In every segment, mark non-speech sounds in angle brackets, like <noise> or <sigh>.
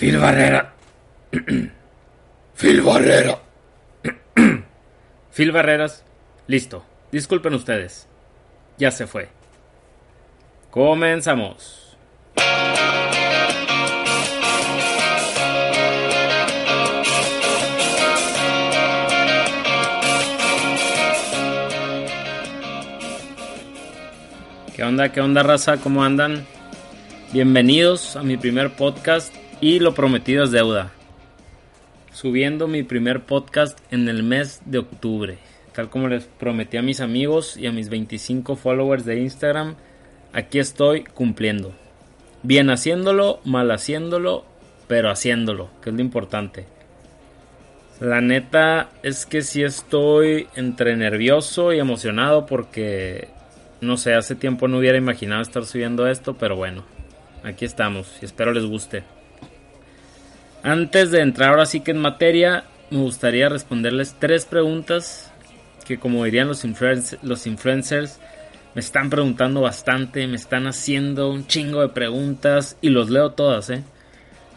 Phil Barrera. Phil Barrera. Phil Barreras, listo. Disculpen ustedes. Ya se fue. Comenzamos. ¿Qué onda? ¿Qué onda, raza? ¿Cómo andan? Bienvenidos a mi primer podcast y lo prometido es deuda. Subiendo mi primer podcast en el mes de octubre. Tal como les prometí a mis amigos y a mis 25 followers de Instagram, aquí estoy cumpliendo. Bien haciéndolo, mal haciéndolo, pero haciéndolo, que es lo importante. La neta es que sí estoy entre nervioso y emocionado porque, no sé, hace tiempo no hubiera imaginado estar subiendo esto, pero bueno, aquí estamos y espero les guste. Antes de entrar ahora sí que en materia, me gustaría responderles tres preguntas que como dirían los, los influencers, me están preguntando bastante, me están haciendo un chingo de preguntas y los leo todas, ¿eh?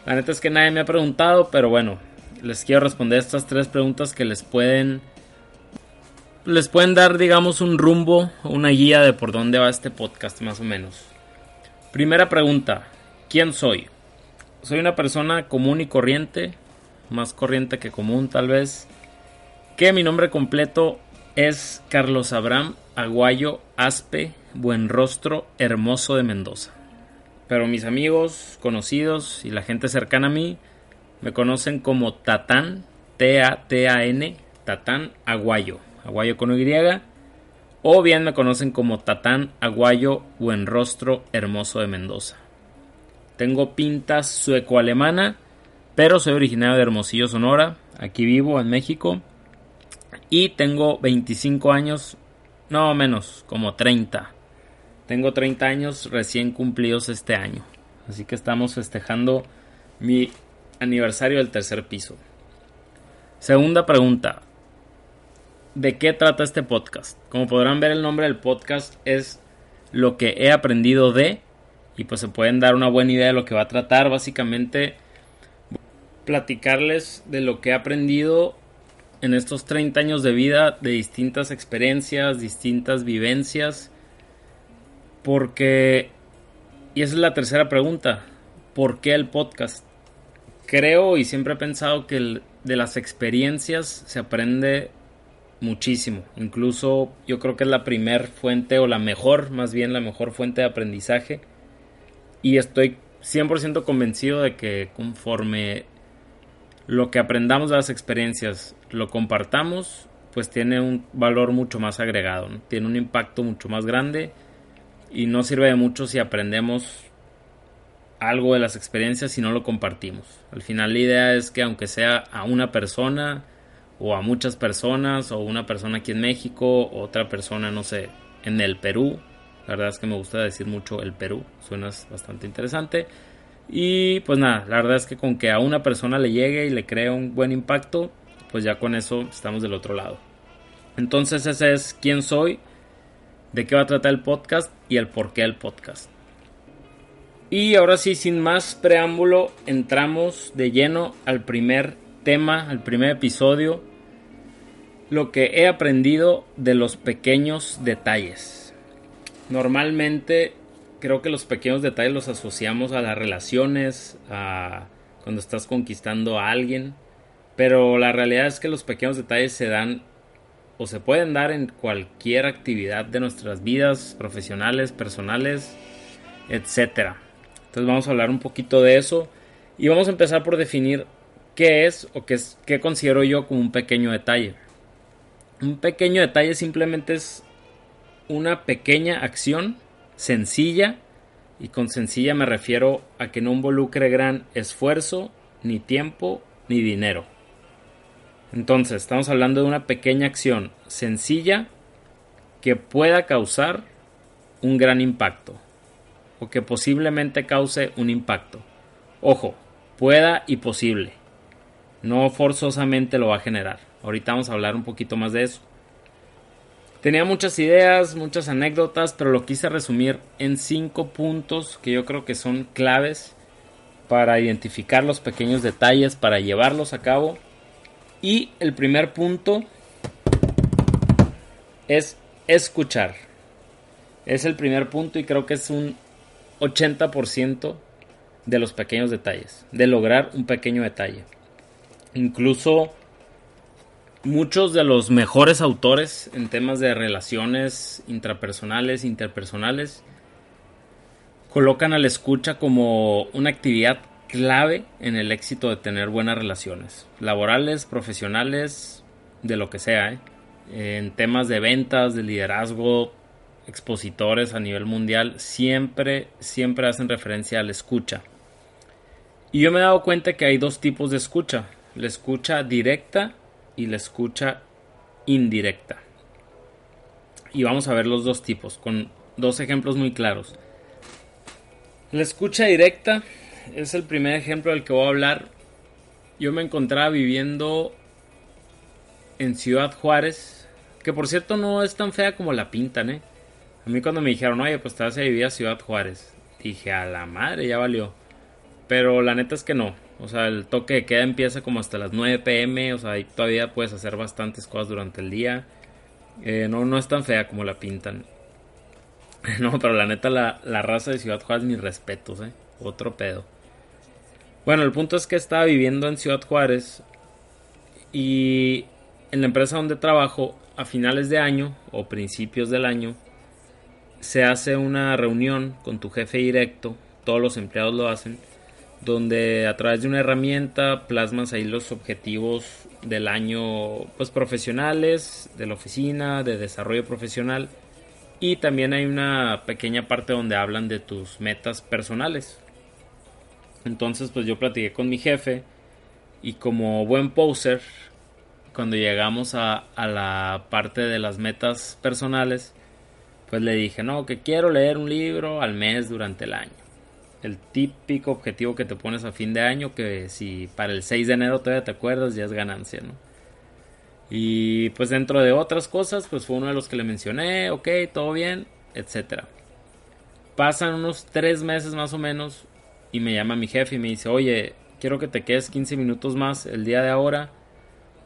La neta es que nadie me ha preguntado, pero bueno, les quiero responder estas tres preguntas que les pueden les pueden dar, digamos, un rumbo, una guía de por dónde va este podcast más o menos. Primera pregunta, ¿quién soy? Soy una persona común y corriente, más corriente que común tal vez, que mi nombre completo es Carlos Abraham Aguayo Aspe Buenrostro Hermoso de Mendoza. Pero mis amigos, conocidos y la gente cercana a mí me conocen como Tatán, T-A-T-A-N, Tatán Aguayo, Aguayo con Y, o bien me conocen como Tatán Aguayo Buenrostro Hermoso de Mendoza. Tengo pinta sueco-alemana, pero soy originario de Hermosillo, Sonora. Aquí vivo en México. Y tengo 25 años, no menos, como 30. Tengo 30 años recién cumplidos este año. Así que estamos festejando mi aniversario del tercer piso. Segunda pregunta. ¿De qué trata este podcast? Como podrán ver el nombre del podcast es lo que he aprendido de y pues se pueden dar una buena idea de lo que va a tratar. Básicamente, platicarles de lo que he aprendido en estos 30 años de vida, de distintas experiencias, distintas vivencias. Porque, y esa es la tercera pregunta, ¿por qué el podcast? Creo y siempre he pensado que de las experiencias se aprende muchísimo. Incluso yo creo que es la primer fuente o la mejor, más bien la mejor fuente de aprendizaje y estoy 100% convencido de que conforme lo que aprendamos de las experiencias lo compartamos, pues tiene un valor mucho más agregado, tiene un impacto mucho más grande y no sirve de mucho si aprendemos algo de las experiencias si no lo compartimos. Al final la idea es que aunque sea a una persona o a muchas personas o una persona aquí en México, otra persona no sé, en el Perú, la verdad es que me gusta decir mucho el Perú, suena bastante interesante. Y pues nada, la verdad es que con que a una persona le llegue y le crea un buen impacto, pues ya con eso estamos del otro lado. Entonces ese es quién soy, de qué va a tratar el podcast y el por qué el podcast. Y ahora sí, sin más preámbulo, entramos de lleno al primer tema, al primer episodio, lo que he aprendido de los pequeños detalles. Normalmente creo que los pequeños detalles los asociamos a las relaciones, a cuando estás conquistando a alguien, pero la realidad es que los pequeños detalles se dan o se pueden dar en cualquier actividad de nuestras vidas profesionales, personales, etc. Entonces vamos a hablar un poquito de eso y vamos a empezar por definir qué es o qué, es, qué considero yo como un pequeño detalle. Un pequeño detalle simplemente es una pequeña acción sencilla Y con sencilla me refiero a que no involucre gran esfuerzo, ni tiempo, ni dinero. Entonces, estamos hablando de una pequeña acción sencilla que pueda causar un gran impacto o que posiblemente cause un impacto. Ojo, pueda y posible. No forzosamente lo va a generar. Ahorita vamos a hablar un poquito más de eso. Tenía muchas ideas, muchas anécdotas, pero lo quise resumir en cinco puntos que yo creo que son claves para identificar los pequeños detalles, para llevarlos a cabo. Y el primer punto es escuchar. Es el primer punto y creo que es un 80% de los pequeños detalles, de lograr un pequeño detalle. Incluso muchos de los mejores autores en temas de relaciones intrapersonales, interpersonales, colocan a la escucha como una actividad clave en el éxito de tener buenas relaciones, laborales, profesionales, de lo que sea, ¿eh? en temas de ventas, de liderazgo, expositores a nivel mundial, siempre, siempre hacen referencia a la escucha. Y yo me he dado cuenta que hay dos tipos de escucha, la escucha directa y la escucha indirecta. Y vamos a ver los dos tipos con dos ejemplos muy claros. La escucha directa es el primer ejemplo del que voy a hablar. Yo me encontraba viviendo en Ciudad Juárez, que por cierto no es tan fea como la pintan, ¿eh? A mí cuando me dijeron, oye, pues te vas a vivir a Ciudad Juárez, dije, a la madre, ya valió. Pero la neta es que no. O sea, el toque de queda empieza como hasta las 9 pm. O sea, ahí todavía puedes hacer bastantes cosas durante el día. Eh, no, no es tan fea como la pintan. <laughs> no, pero la neta, la, la raza de Ciudad Juárez, mis respetos, ¿eh? Otro pedo. Bueno, el punto es que estaba viviendo en Ciudad Juárez. Y en la empresa donde trabajo, a finales de año o principios del año, se hace una reunión con tu jefe directo. Todos los empleados lo hacen donde a través de una herramienta plasmas ahí los objetivos del año pues profesionales, de la oficina, de desarrollo profesional y también hay una pequeña parte donde hablan de tus metas personales. Entonces pues yo platiqué con mi jefe y como buen poser, cuando llegamos a, a la parte de las metas personales, pues le dije, no, que quiero leer un libro al mes durante el año el típico objetivo que te pones a fin de año, que si para el 6 de enero todavía te acuerdas, ya es ganancia, ¿no? Y pues dentro de otras cosas, pues fue uno de los que le mencioné, ok, todo bien, etcétera. Pasan unos 3 meses más o menos y me llama mi jefe y me dice, oye, quiero que te quedes 15 minutos más el día de ahora.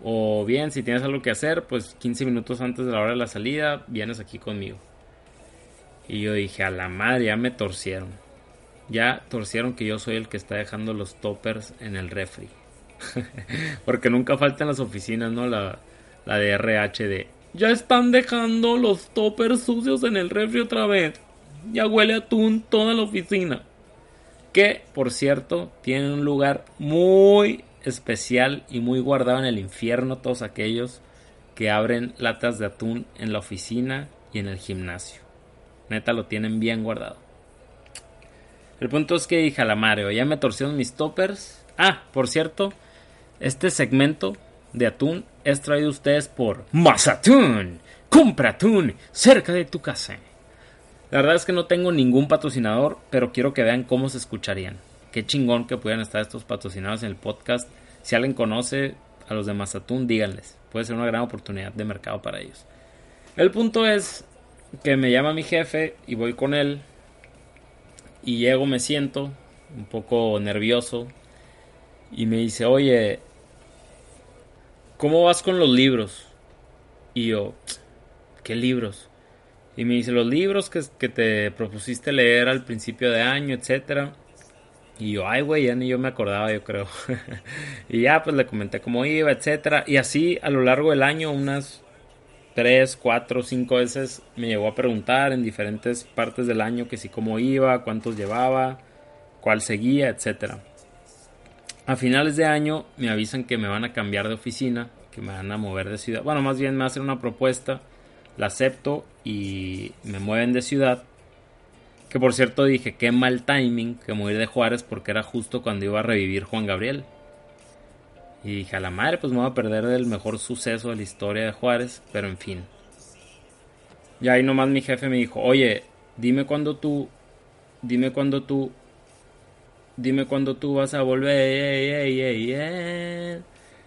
O bien, si tienes algo que hacer, pues 15 minutos antes de la hora de la salida, vienes aquí conmigo. Y yo dije, a la madre, ya me torcieron ya torcieron que yo soy el que está dejando los toppers en el refri. <laughs> Porque nunca faltan las oficinas, ¿no? La, la de RHD. Ya están dejando los toppers sucios en el refri otra vez. Ya huele atún toda la oficina. Que, por cierto, tienen un lugar muy especial y muy guardado en el infierno todos aquellos que abren latas de atún en la oficina y en el gimnasio. Neta lo tienen bien guardado. El punto es que dije a la Mario, ya me torcieron mis toppers. Ah, por cierto, este segmento de atún es traído a ustedes por Mazatún. Compra atún cerca de tu casa. La verdad es que no tengo ningún patrocinador, pero quiero que vean cómo se escucharían. Qué chingón que pudieran estar estos patrocinados en el podcast. Si alguien conoce a los de Mazatún, díganles. Puede ser una gran oportunidad de mercado para ellos. El punto es que me llama mi jefe y voy con él y llego, me siento un poco nervioso y me dice, oye, ¿cómo vas con los libros? Y yo, ¿qué libros? Y me dice, los libros que, que te propusiste leer al principio de año, etcétera. Y yo, ay, güey, ya ni yo me acordaba, yo creo. <laughs> y ya, pues le comenté cómo iba, etcétera. Y así a lo largo del año, unas tres, cuatro, cinco veces me llegó a preguntar en diferentes partes del año que si cómo iba, cuántos llevaba, cuál seguía, etcétera. A finales de año me avisan que me van a cambiar de oficina, que me van a mover de ciudad. Bueno, más bien me hacen una propuesta, la acepto y me mueven de ciudad. Que por cierto dije, qué mal timing que ir de Juárez porque era justo cuando iba a revivir Juan Gabriel. Y dije, a la madre, pues me voy a perder del mejor suceso de la historia de Juárez, pero en fin. Y ahí nomás mi jefe me dijo, oye, dime cuándo tú, dime cuándo tú, dime cuándo tú vas a volver.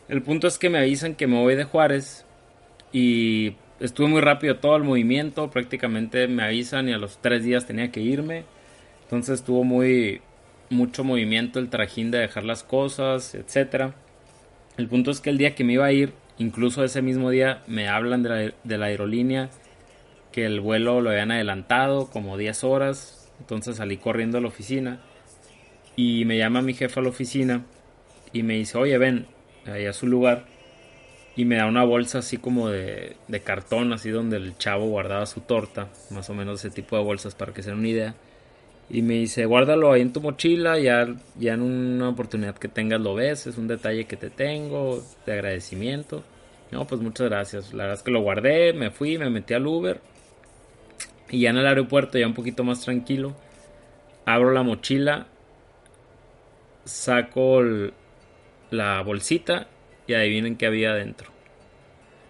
El punto es que me avisan que me voy de Juárez y estuve muy rápido todo el movimiento, prácticamente me avisan y a los tres días tenía que irme. Entonces estuvo muy mucho movimiento el trajín de dejar las cosas, etcétera. El punto es que el día que me iba a ir, incluso ese mismo día, me hablan de la, de la aerolínea que el vuelo lo habían adelantado como 10 horas. Entonces salí corriendo a la oficina y me llama mi jefe a la oficina y me dice, oye, ven, ahí a su lugar. Y me da una bolsa así como de, de cartón, así donde el chavo guardaba su torta. Más o menos ese tipo de bolsas para que se den una idea. Y me dice, guárdalo ahí en tu mochila, ya, ya en una oportunidad que tengas lo ves, es un detalle que te tengo, de agradecimiento. No, pues muchas gracias. La verdad es que lo guardé, me fui, me metí al Uber. Y ya en el aeropuerto, ya un poquito más tranquilo, abro la mochila, saco la bolsita y adivinen qué había adentro.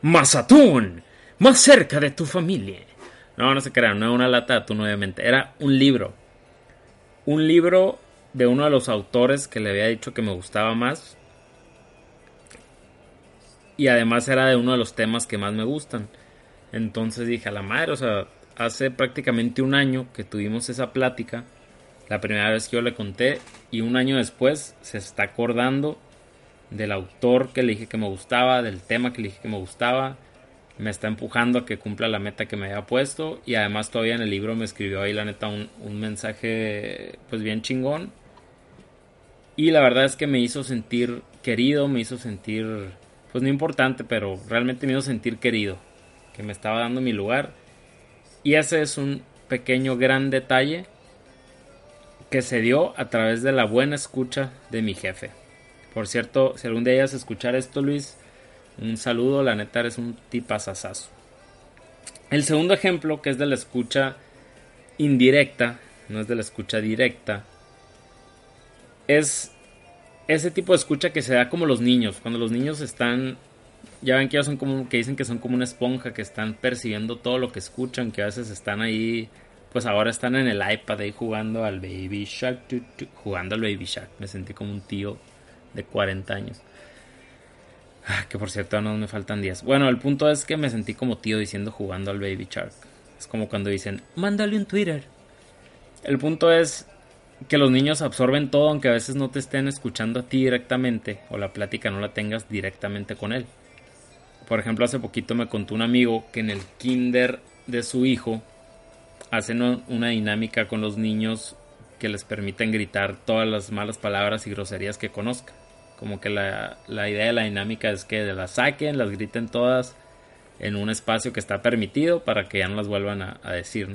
¡Mazatún! Más cerca de tu familia. No, no se crean, no era una lata de atún, obviamente. Era un libro. Un libro de uno de los autores que le había dicho que me gustaba más. Y además era de uno de los temas que más me gustan. Entonces dije, a la madre, o sea, hace prácticamente un año que tuvimos esa plática. La primera vez que yo le conté. Y un año después se está acordando del autor que le dije que me gustaba, del tema que le dije que me gustaba. Me está empujando a que cumpla la meta que me había puesto. Y además todavía en el libro me escribió ahí la neta un, un mensaje pues bien chingón. Y la verdad es que me hizo sentir querido, me hizo sentir pues no importante, pero realmente me hizo sentir querido. Que me estaba dando mi lugar. Y ese es un pequeño gran detalle que se dio a través de la buena escucha de mi jefe. Por cierto, si algún día llegas a escuchar esto, Luis, un saludo, la neta eres un tipazazazo. El segundo ejemplo, que es de la escucha indirecta, no es de la escucha directa, es ese tipo de escucha que se da como los niños, cuando los niños están, ya ven que ellos son como, que dicen que son como una esponja, que están percibiendo todo lo que escuchan, que a veces están ahí, pues ahora están en el iPad ahí jugando al Baby Shark, jugando al Baby Shark, me sentí como un tío de 40 años. Ah, que por cierto no me faltan días. Bueno, el punto es que me sentí como tío diciendo jugando al Baby Shark. Es como cuando dicen, mándale un Twitter. El punto es que los niños absorben todo aunque a veces no te estén escuchando a ti directamente o la plática no la tengas directamente con él. Por ejemplo, hace poquito me contó un amigo que en el kinder de su hijo hacen una dinámica con los niños que les permiten gritar todas las malas palabras y groserías que conozcan. Como que la, idea de la dinámica es que las saquen, las griten todas en un espacio que está permitido para que ya no las vuelvan a, decir.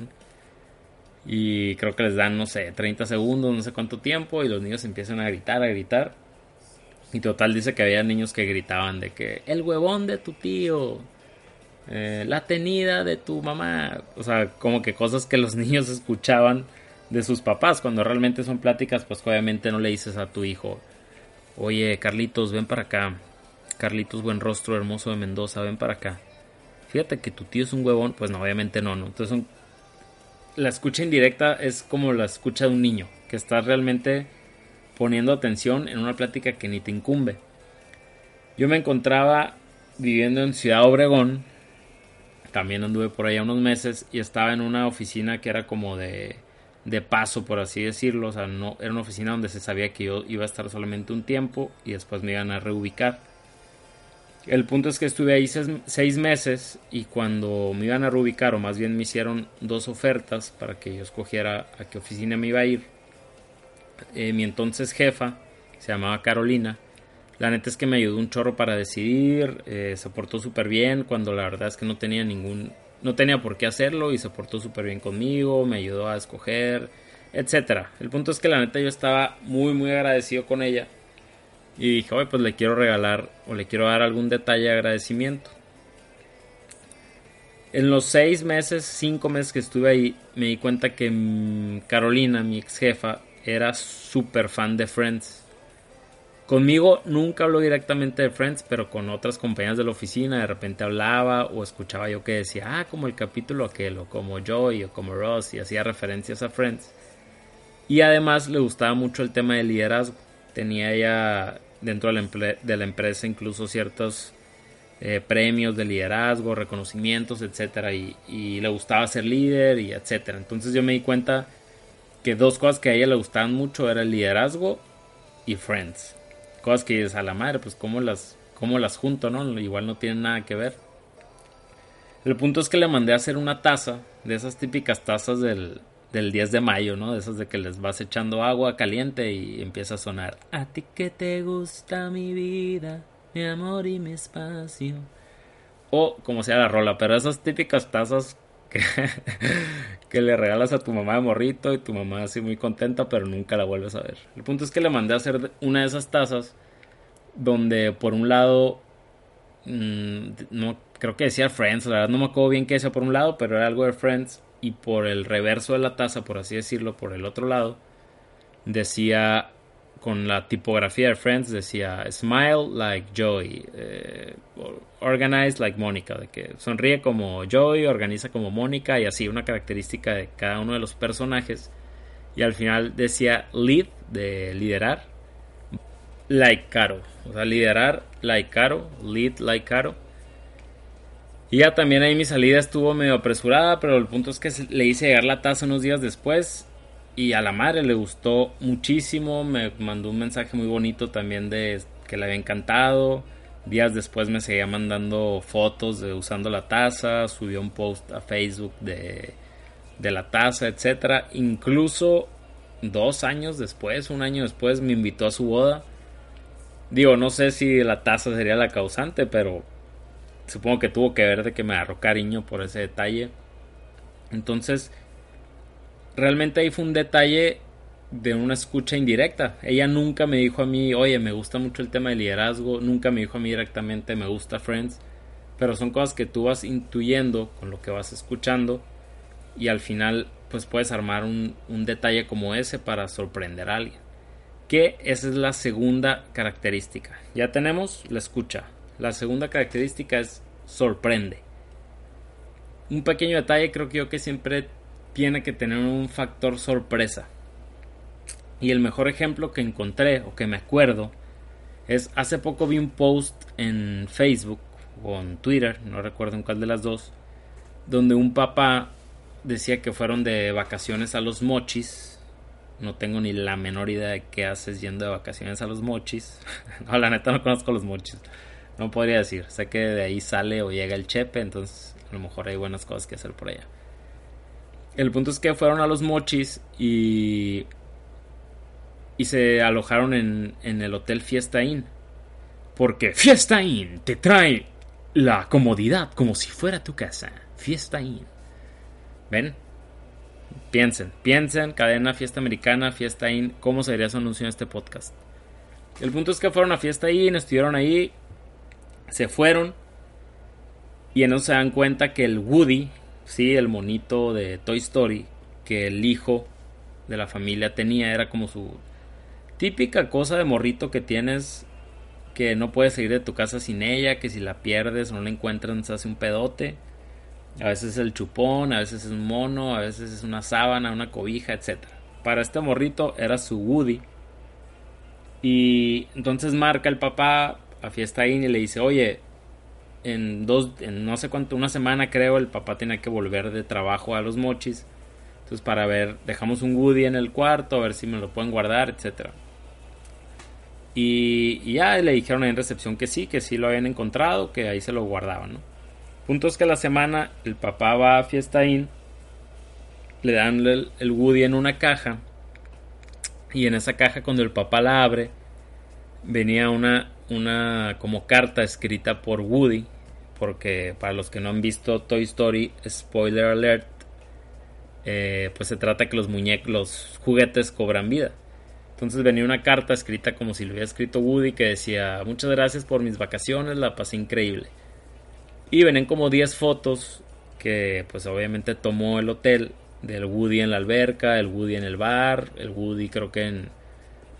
Y creo que les dan, no sé, 30 segundos, no sé cuánto tiempo, y los niños empiezan a gritar, a gritar. Y total dice que había niños que gritaban de que el huevón de tu tío, eh, la tenida de tu mamá. O sea, como que cosas que los <laughs> niños escuchaban de sus papás, cuando realmente son pláticas, pues obviamente no le dices a tu hijo, oye Carlitos, ven para acá, Carlitos buen rostro hermoso de Mendoza, ven para acá. Fíjate que tu tío es un huevón, pues no, obviamente no, ¿no? Entonces la escucha indirecta es como la escucha de un niño, que está realmente poniendo atención en una plática que ni te incumbe. Yo me encontraba viviendo en Ciudad Obregón, también anduve por allá unos meses y estaba en una oficina que era como de de paso, por así decirlo. O sea, no, era una oficina donde se sabía que yo iba a estar solamente un tiempo y después me iban a reubicar. El punto es que estuve ahí seis, meses y cuando me iban a reubicar, o más bien me hicieron dos ofertas para que yo escogiera a qué oficina me iba a ir, eh, mi entonces jefa, se llamaba Carolina, la neta es que me ayudó un chorro para decidir, eh, se portó súper bien cuando la verdad es que no tenía ningún no tenía por qué hacerlo y se portó súper bien conmigo, me ayudó a escoger, etcétera. El punto es que la neta yo estaba muy muy agradecido con ella y dije, oye, pues le quiero regalar o le quiero dar algún detalle de agradecimiento. En los seis meses, cinco meses que estuve ahí, me di cuenta que mm, Carolina, mi ex jefa, era súper fan de Friends. Conmigo nunca habló directamente de Friends, pero con otras compañeras de la oficina de repente hablaba o escuchaba yo que decía, ah, como el capítulo aquel, o como Joey, o como Ross, y hacía referencias a Friends. Y además le gustaba mucho el tema del liderazgo. Tenía ella dentro de la, empresa incluso ciertos eh, premios de liderazgo, reconocimientos, etcétera, y, y, le gustaba ser líder y etcétera. Entonces yo me di cuenta que dos cosas que a ella le gustaban mucho era el liderazgo y Friends. Cosas que es a la madre, pues cómo las, cómo las junto, ¿no? Igual no tienen nada que ver. El punto es que le mandé a hacer una taza, de esas típicas tazas del, del 10 de mayo, ¿no? De esas de que les vas echando agua caliente y empieza a sonar. A ti que te gusta mi vida, mi amor y mi espacio. O como sea la rola, pero esas típicas tazas que, <laughs> que le regalas a tu mamá de morrito y tu mamá así muy contenta, pero nunca la vuelves a ver. El punto es que le mandé a hacer una de esas tazas donde por un lado, mm, no creo que decía Friends, la verdad no me acuerdo bien qué decía por un lado, pero era algo de Friends y por el reverso de la taza, por así decirlo, por el otro lado, decía con la tipografía de Friends decía Smile like Joy, eh, Organize like Mónica, de que sonríe como Joy, organiza como Mónica y así una característica de cada uno de los personajes. Y al final decía Lead, de liderar, like Caro, o sea, liderar like Caro, lead like Caro. Y ya también ahí mi salida estuvo medio apresurada, pero el punto es que le hice llegar la taza unos días después y a la madre le gustó muchísimo, me mandó un mensaje muy bonito también de que le había encantado. Días después me seguía mandando fotos de usando la taza, subió un post a Facebook de, de la taza, etcétera. Incluso dos años después, un año después, me invitó a su boda. Digo, no sé si la taza sería la causante, pero supongo que tuvo que ver de que me agarró cariño por ese detalle. Entonces, realmente ahí fue un detalle de una escucha indirecta. Ella nunca me dijo a mí, oye, me gusta mucho el tema de liderazgo, nunca me dijo a mí directamente, me gusta Friends, pero son cosas que tú vas intuyendo con lo que vas escuchando y al final pues puedes armar un, un detalle como ese para sorprender a alguien. Que esa es la segunda característica. Ya tenemos la escucha. La segunda característica es sorprende. Un pequeño detalle creo que yo que siempre tiene que tener un factor sorpresa. Y el mejor ejemplo que encontré o que me acuerdo es hace poco vi un post en Facebook o en Twitter, no recuerdo en cuál de las dos, donde un papá decía que fueron de vacaciones a los mochis. No tengo ni la menor idea de qué haces yendo de vacaciones a los mochis. <laughs> no, la neta no conozco los mochis. No podría decir. Sé que de ahí sale o llega el chepe, entonces a lo mejor hay buenas cosas que hacer por allá. El punto es que fueron a los mochis y. Y se alojaron en, en el hotel Fiesta Inn. Porque Fiesta Inn te trae la comodidad como si fuera tu casa. Fiesta Inn. ¿Ven? Piensen, piensen, cadena Fiesta Americana, Fiesta Inn, ¿cómo sería su anuncio en este podcast? El punto es que fueron a Fiesta Inn, estuvieron ahí, se fueron y en eso se dan cuenta que el Woody, sí, el monito de Toy Story que el hijo de la familia tenía, era como su típica cosa de morrito que tienes que no puedes salir de tu casa sin ella, que si la pierdes o no la encuentran se hace un pedote. A veces es el chupón, a veces es un mono, a veces es una sábana, una cobija, etc. Para este morrito era su Woody. Y entonces marca el papá a Fiesta Inn y le dice, oye, en dos, en no sé cuánto, una semana creo, el papá tenía que volver de trabajo a los mochis. Entonces para ver, dejamos un Woody en el cuarto, a ver si me lo pueden guardar, etcétera. Y, ya le dijeron en recepción que sí, que sí lo habían encontrado, que ahí se lo guardaban, ¿no? Punto es que la semana el papá va a Fiesta Inn, le dan el, el Woody en una caja, y en esa caja cuando el papá la abre, venía una, una como carta escrita por Woody porque para los que no han visto Toy Story, spoiler alert, eh, pues se trata que los muñecos, los juguetes cobran vida. Entonces venía una carta escrita como si lo hubiera escrito Woody que decía muchas gracias por mis vacaciones, la pasé increíble. Y venían como 10 fotos que pues obviamente tomó el hotel del Woody en la alberca, el Woody en el bar, el Woody creo que en,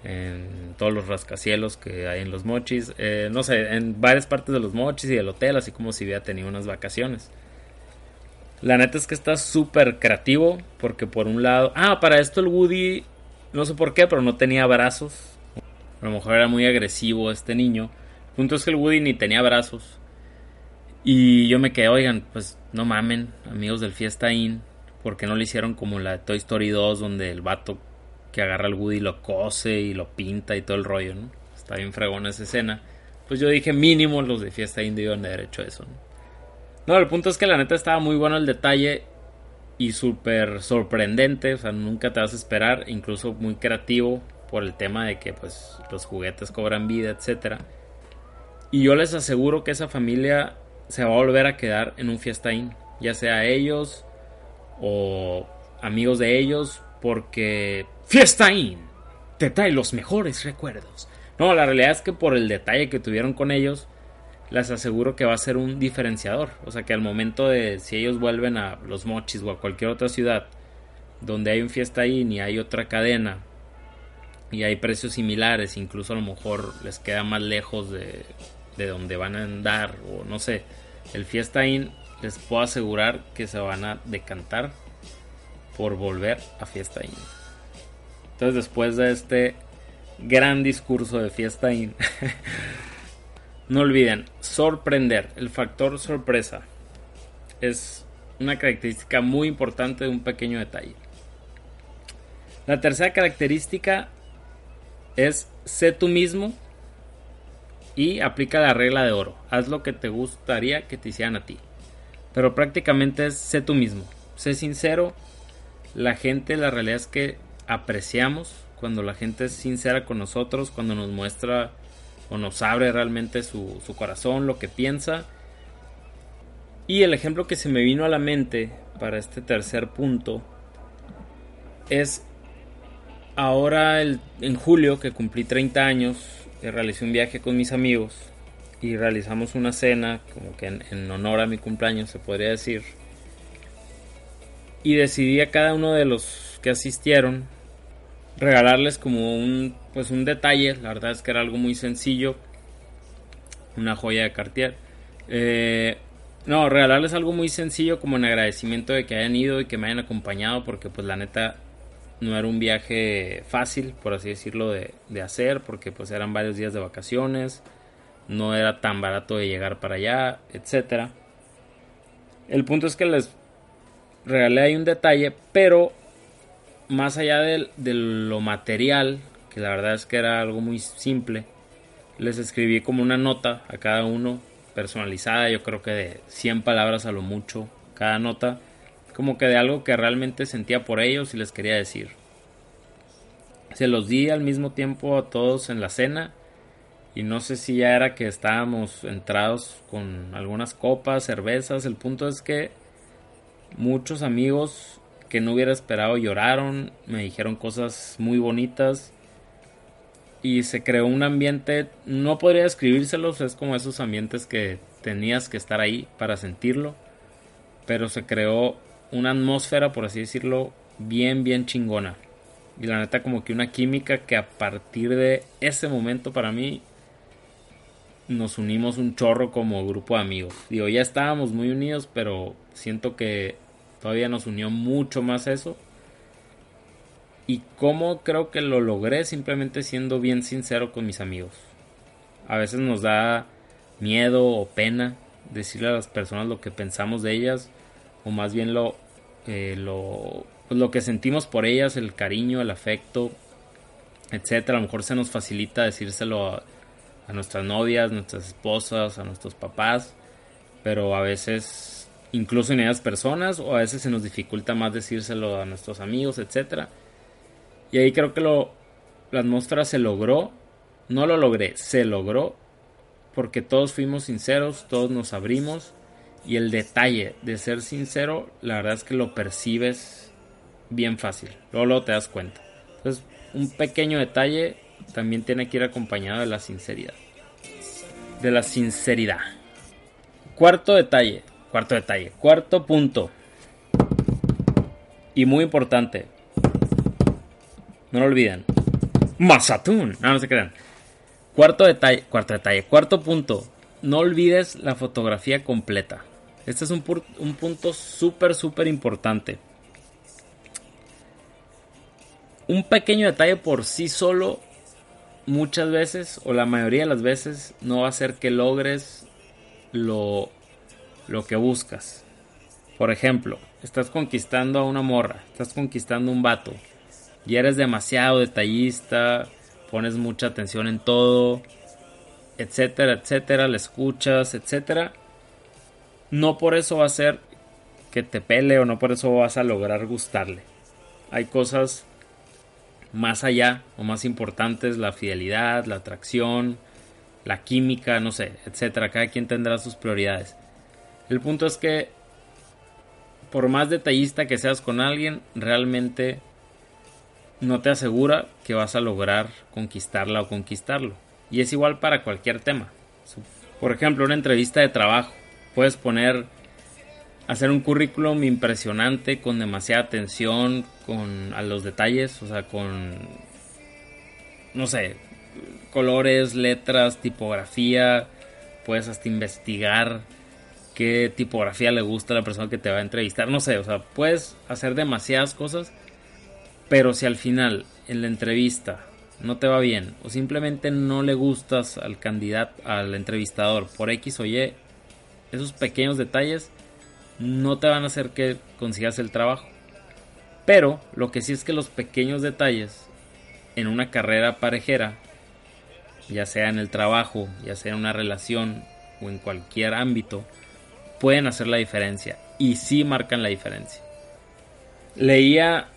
en todos los rascacielos que hay en los mochis, eh, no sé, en varias partes de los mochis y del hotel, así como si hubiera tenido unas vacaciones. La neta es que está súper creativo, porque por un lado, ah, para esto el Woody, no sé por qué, pero no tenía brazos. A lo mejor era muy agresivo este niño. El punto es que el Woody ni tenía brazos. Y yo me quedé, oigan, pues no mamen, amigos del Fiesta Inn, porque no le hicieron como la Toy Story 2, donde el vato que agarra al Woody lo cose y lo pinta y todo el rollo, ¿no? Está bien fregona esa escena. Pues yo dije, mínimo los de Fiesta Inn debían de haber hecho eso, ¿no? No, el punto es que la neta estaba muy bueno el detalle y súper sorprendente, o sea, nunca te vas a esperar, incluso muy creativo por el tema de que pues los juguetes cobran vida, etcétera. Y yo les aseguro que esa familia se va a volver a quedar en un fiesta ya sea ellos o amigos de ellos, porque Fiesta te trae los mejores recuerdos. No, la realidad es que por el detalle que tuvieron con ellos, les aseguro que va a ser un diferenciador. O sea que al momento de si ellos vuelven a los mochis o a cualquier otra ciudad donde hay un fiesta inn y hay otra cadena y hay precios similares, incluso a lo mejor les queda más lejos de, de donde van a andar o no sé, el fiesta inn les puedo asegurar que se van a decantar por volver a fiesta inn. Entonces después de este gran discurso de fiesta <laughs> No olviden, sorprender, el factor sorpresa es una característica muy importante de un pequeño detalle. La tercera característica es sé tú mismo y aplica la regla de oro. Haz lo que te gustaría que te hicieran a ti. Pero prácticamente es sé tú mismo. Sé sincero. La gente, la realidad es que apreciamos cuando la gente es sincera con nosotros, cuando nos muestra o nos abre realmente su, corazón, lo que piensa. Y el ejemplo que se me vino a la mente para este tercer punto es ahora en julio que cumplí 30 años, eh, realicé un viaje con mis amigos y realizamos una cena como que en, en, honor a mi cumpleaños se podría decir. Y decidí a cada uno de los que asistieron regalarles como un pues un detalle. La verdad es que era algo muy sencillo. Una joya de Cartier. Eh, no regalarles algo muy sencillo como en agradecimiento de que hayan ido y que me hayan acompañado porque pues la neta no era un viaje fácil por así decirlo de, de hacer porque pues eran varios días de vacaciones. No era tan barato de llegar para allá etcétera. El punto es que les regalé ahí un detalle pero más allá de, lo material, que la verdad es que era algo muy simple, les escribí como una nota a cada uno, personalizada, yo creo que de 100 palabras a lo mucho cada nota, como que de algo que realmente sentía por ellos y les quería decir. Se los di al mismo tiempo a todos en la cena y no sé si ya era que estábamos entrados con algunas copas, cervezas, el punto es que muchos amigos que no hubiera esperado lloraron, me dijeron cosas muy bonitas y se creó un ambiente, no podría describírselos, es como esos ambientes que tenías que estar ahí para sentirlo, pero se creó una atmósfera, por así decirlo, bien, bien chingona. Y la neta como que una química que a partir de ese momento para mí nos unimos un chorro como grupo de amigos. Digo, ya estábamos muy unidos, pero siento que Todavía nos unió mucho más eso. Y cómo creo que lo logré simplemente siendo bien sincero con mis amigos. A veces nos da miedo o pena decirle a las personas lo que pensamos de ellas. O más bien lo, eh, lo, pues lo que sentimos por ellas, el cariño, el afecto, etcétera. A lo mejor se nos facilita decírselo a, a nuestras novias, nuestras esposas, a nuestros papás. Pero a veces incluso en esas personas o a veces se nos dificulta más decírselo a nuestros amigos, etcétera. Y ahí creo que lo la atmósfera se logró, no lo logré, se logró porque todos fuimos sinceros, todos nos abrimos y el detalle de ser sincero, la verdad es que lo percibes bien fácil, luego, luego te das cuenta. Entonces, un pequeño detalle también tiene que ir acompañado de la sinceridad. De la sinceridad. Cuarto detalle, cuarto detalle. Cuarto punto. Y muy importante. No lo olviden. Mazatún. No, no se crean. Cuarto detalle. Cuarto detalle. Cuarto punto. No olvides la fotografía completa. Este es un, un punto súper, súper importante. Un pequeño detalle por sí solo muchas veces o la mayoría de las veces no va a hacer que logres lo, lo que buscas. Por ejemplo, estás conquistando a una morra, estás conquistando un vato y eres demasiado detallista, pones mucha atención en todo, etcétera, etcétera, le escuchas, etcétera. No por eso va a ser que te pele o no por eso vas a lograr gustarle. Hay cosas más allá o más importantes, la fidelidad, la atracción, la química, no sé, etcétera. Cada quien tendrá sus prioridades. El punto es que por más detallista que seas con alguien, realmente no te asegura que vas a lograr conquistarla o conquistarlo. Y es igual para cualquier tema. Por ejemplo, una entrevista de trabajo. Puedes poner, hacer un currículum impresionante con demasiada atención con, a los detalles, o sea, con, no sé, colores, letras, tipografía. Puedes hasta investigar qué tipografía le gusta a la persona que te va a entrevistar. No sé, o sea, puedes hacer demasiadas cosas. Pero si al final en la entrevista no te va bien o simplemente no le gustas al candidato, al entrevistador por X o Y, esos pequeños detalles no te van a hacer que consigas el trabajo. Pero lo que sí es que los pequeños detalles en una carrera parejera, ya sea en el trabajo, ya sea en una relación o en cualquier ámbito, pueden hacer la diferencia y sí marcan la diferencia. Leía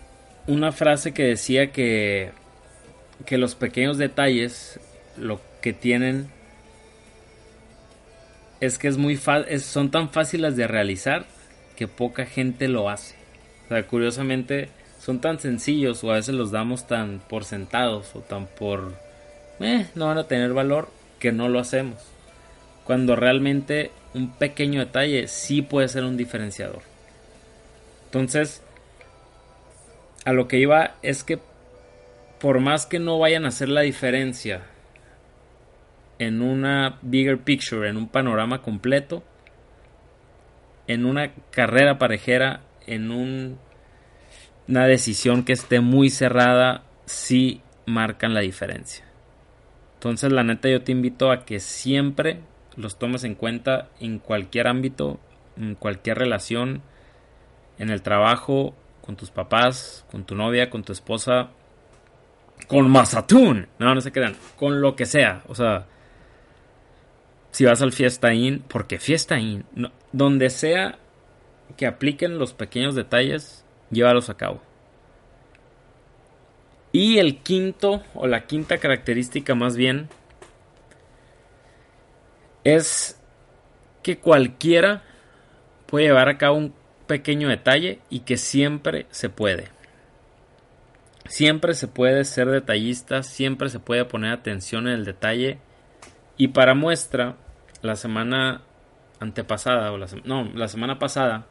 una frase que decía que, que los pequeños detalles lo que tienen es que es muy son tan fáciles de realizar que poca gente lo hace. O sea, curiosamente son tan sencillos o a veces los damos tan por sentados o tan por eh, no van a tener valor que no lo hacemos. Cuando realmente un pequeño detalle sí puede ser un diferenciador. Entonces, a lo que iba es que por más que no vayan a hacer la diferencia en una bigger picture, en un panorama completo, en una carrera parejera, en un, una decisión que esté muy cerrada, sí marcan la diferencia. Entonces, la neta, yo te invito a que siempre los tomes en cuenta en cualquier ámbito, en cualquier relación, en el trabajo, con tus papás, con tu novia, con tu esposa, con Mazatún. No, no se quedan. Con lo que sea. O sea, si vas al Fiesta In, porque Fiesta In, donde sea que apliquen los pequeños detalles, llévalos a cabo. Y el quinto, o la quinta característica más bien, es que cualquiera puede llevar a cabo un pequeño detalle y que siempre se puede. Siempre se puede ser detallista, siempre se puede poner atención en el detalle. Y para muestra, la semana antepasada, o la, no, la semana pasada,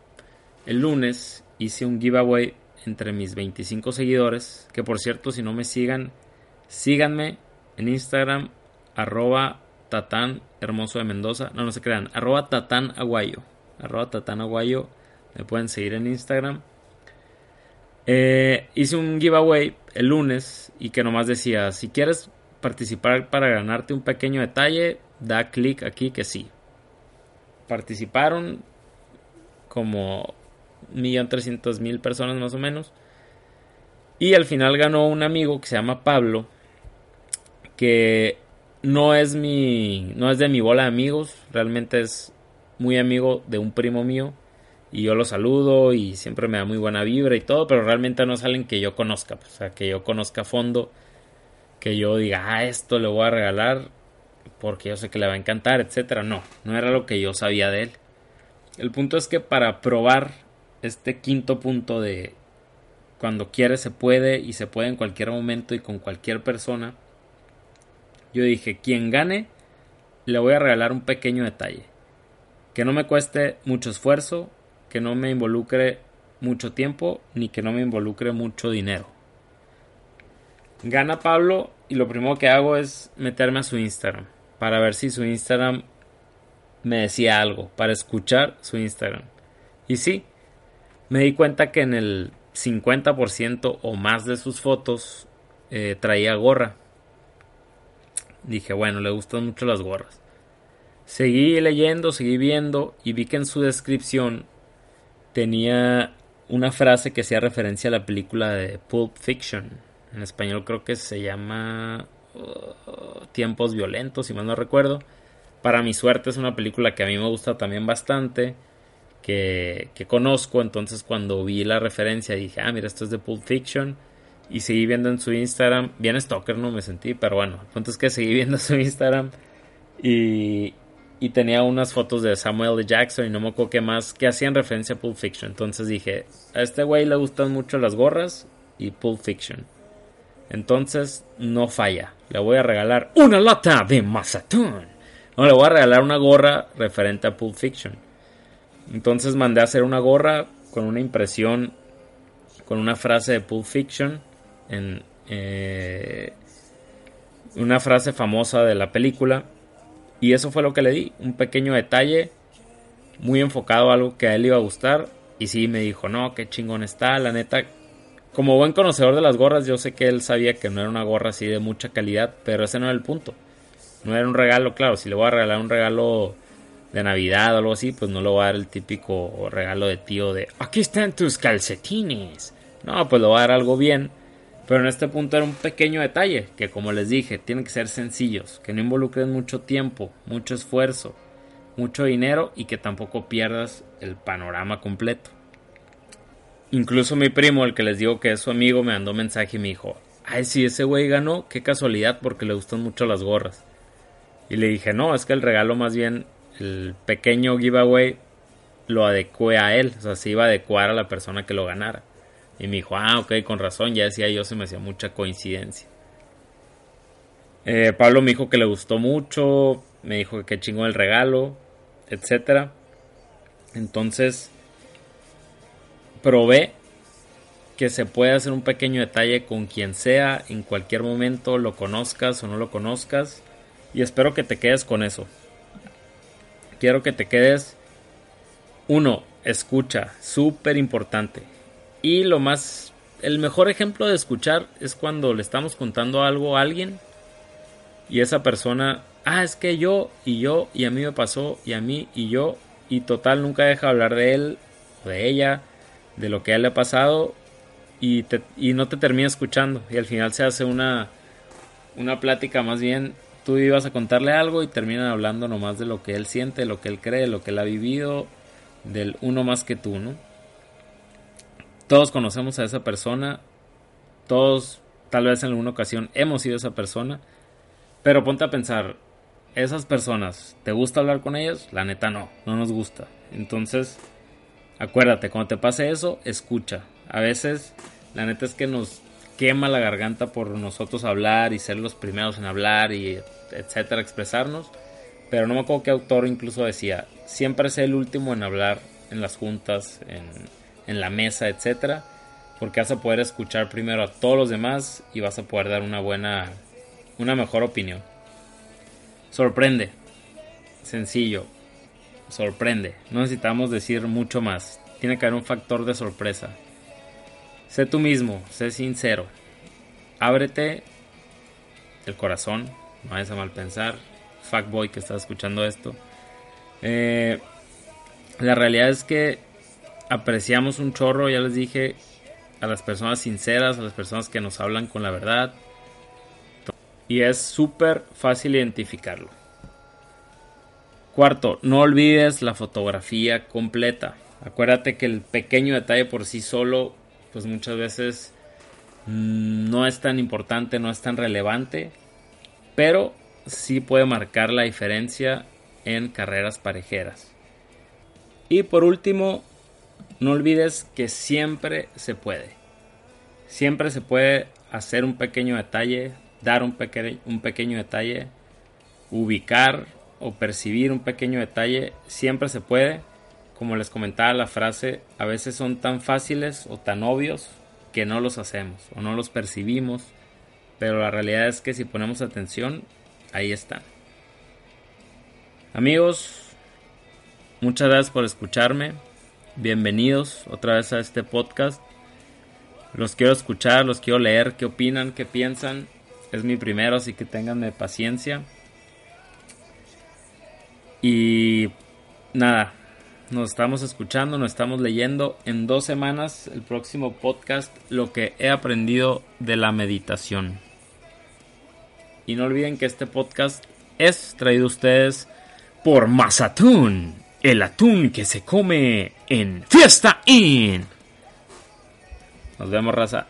el lunes, hice un giveaway entre mis 25 seguidores. Que por cierto, si no me sigan, síganme en Instagram, arroba tatán hermoso de Mendoza. No, no se crean, arroba tatán aguayo. Arroba tatán aguayo me pueden seguir en Instagram. Eh, hice un giveaway el lunes y que nomás decía, si quieres participar para ganarte un pequeño detalle, da clic aquí que sí. Participaron como 1.300.000 personas más o menos. Y al final ganó un amigo que se llama Pablo, que no es mi no es de mi bola de amigos, realmente es muy amigo de un primo mío y yo lo saludo y siempre me da muy buena vibra y todo, pero realmente no salen que yo conozca, pues, o sea, que yo conozca a fondo, que yo diga, ah, esto le voy a regalar porque yo sé que le va a encantar, etcétera. No, no era lo que yo sabía de él. El punto es que para probar este quinto punto de cuando quiere se puede y se puede en cualquier momento y con cualquier persona, yo dije, quien gane, le voy a regalar un pequeño detalle. Que no me cueste mucho esfuerzo, que no me involucre mucho tiempo, ni que no me involucre mucho dinero. Gana Pablo y lo primero que hago es meterme a su Instagram para ver si su Instagram me decía algo, para escuchar su Instagram. Y sí, me di cuenta que en el 50% o más de sus fotos eh, traía gorra. Dije, bueno, le gustan mucho las gorras. Seguí leyendo, seguí viendo y vi que en su descripción tenía una frase que hacía referencia a la película de Pulp Fiction. En español creo que se llama uh, Tiempos Violentos, si mal no recuerdo. Para mi suerte es una película que a mí me gusta también bastante, que, que conozco, entonces cuando vi la referencia dije, ah, mira, esto es de Pulp Fiction. Y seguí viendo en su Instagram, bien stalker no me sentí, pero bueno, el punto es que seguí <laughs> viendo su Instagram y, y tenía unas fotos de Samuel L. Jackson y no me acuerdo qué más que hacían referencia a Pulp Fiction. Entonces dije, a este güey le gustan mucho las gorras y Pulp Fiction. Entonces no falla. Le voy a regalar una lata de Mazatún. No, le voy a regalar una gorra referente a Pulp Fiction. Entonces mandé a hacer una gorra con una impresión, con una frase de Pulp Fiction, en eh, una frase famosa de la película. Y eso fue lo que le di, un pequeño detalle, muy enfocado a algo que a él iba a gustar. Y sí, me dijo, no, qué chingón está, la neta. Como buen conocedor de las gorras, yo sé que él sabía que no era una gorra así de mucha calidad, pero ese no era el punto. No era un regalo, claro, si le voy a regalar un regalo de Navidad o algo así, pues no le voy a dar el típico regalo de tío de aquí están tus calcetines. No, pues le voy a dar algo bien. Pero en este punto era un pequeño detalle, que como les dije, tienen que ser sencillos, que no involucren mucho tiempo, mucho esfuerzo, mucho dinero y que tampoco pierdas el panorama completo. Incluso mi primo, el que les digo que es su amigo, me mandó mensaje y me dijo, ay, si ese güey ganó, qué casualidad porque le gustan mucho las gorras. Y le dije, no, es que el regalo más bien, el pequeño giveaway, lo adecué a él, o sea, se iba a adecuar a la persona que lo ganara. Y me dijo, ah, ok, con razón, ya decía yo, se me hacía mucha coincidencia. Eh, Pablo me dijo que le gustó mucho, me dijo que qué chingón el regalo, etc. Entonces, probé que se puede hacer un pequeño detalle con quien sea, en cualquier momento, lo conozcas o no lo conozcas. Y espero que te quedes con eso. Quiero que te quedes. Uno, escucha, súper importante. Y lo más, el mejor ejemplo de escuchar es cuando le estamos contando algo a alguien y esa persona, ah, es que yo y yo y a mí me pasó y a mí y yo y total nunca deja hablar de él o de ella, de lo que a él le ha pasado y, y no te termina escuchando y al final se hace una, una plática más bien tú ibas a contarle algo y terminan hablando nomás de lo que él siente, lo que él cree, lo que él ha vivido, del uno más que tú, ¿no? Todos conocemos a esa persona, todos tal vez en alguna ocasión hemos sido esa persona, pero ponte a pensar, esas personas, ¿te gusta hablar con ellas? La neta no, no nos gusta. Entonces, acuérdate, cuando te pase eso, escucha. A veces, la neta es que nos quema la garganta por nosotros hablar y ser los primeros en hablar y etcétera, expresarnos. Pero no me acuerdo qué autor incluso decía, siempre sé el último en hablar en las juntas, en, en la mesa, etcétera, porque vas a poder escuchar primero a todos los demás y vas a poder dar una buena, una mejor opinión. Sorprende, sencillo, sorprende. No necesitamos decir mucho más. Tiene que haber un factor de sorpresa. Sé tú mismo, sé sincero. Ábrete el corazón, no vayas a mal pensar. Fuckboy que está escuchando esto. Eh, la realidad es que apreciamos un chorro, ya les dije, a las personas sinceras, a las personas que nos hablan con la verdad. Y es súper fácil identificarlo. Cuarto, no olvides la fotografía completa. Acuérdate que el pequeño detalle por sí solo, pues muchas veces mm, no es tan importante, no es tan relevante, pero sí puede marcar la diferencia en carreras parejeras. Y por último, no olvides que siempre se puede. Siempre se puede hacer un pequeño detalle, dar un, pequeño detalle, ubicar o percibir un pequeño detalle siempre se puede. Como les comentaba la frase, a veces son tan fáciles o tan obvios que no los hacemos o no los percibimos. Pero la realidad es que si ponemos atención, ahí están. Amigos, muchas gracias por escucharme. Bienvenidos otra vez a este podcast. Los quiero escuchar, los quiero leer, qué opinan, qué piensan. Es mi primero, así que ténganme paciencia. Y nada, nos estamos escuchando, nos estamos leyendo en dos semanas el próximo podcast, lo que he aprendido de la meditación. Y no olviden que este podcast es traído a ustedes por Mazatún, el atún que se come en Fiesta In. Nos vemos, raza.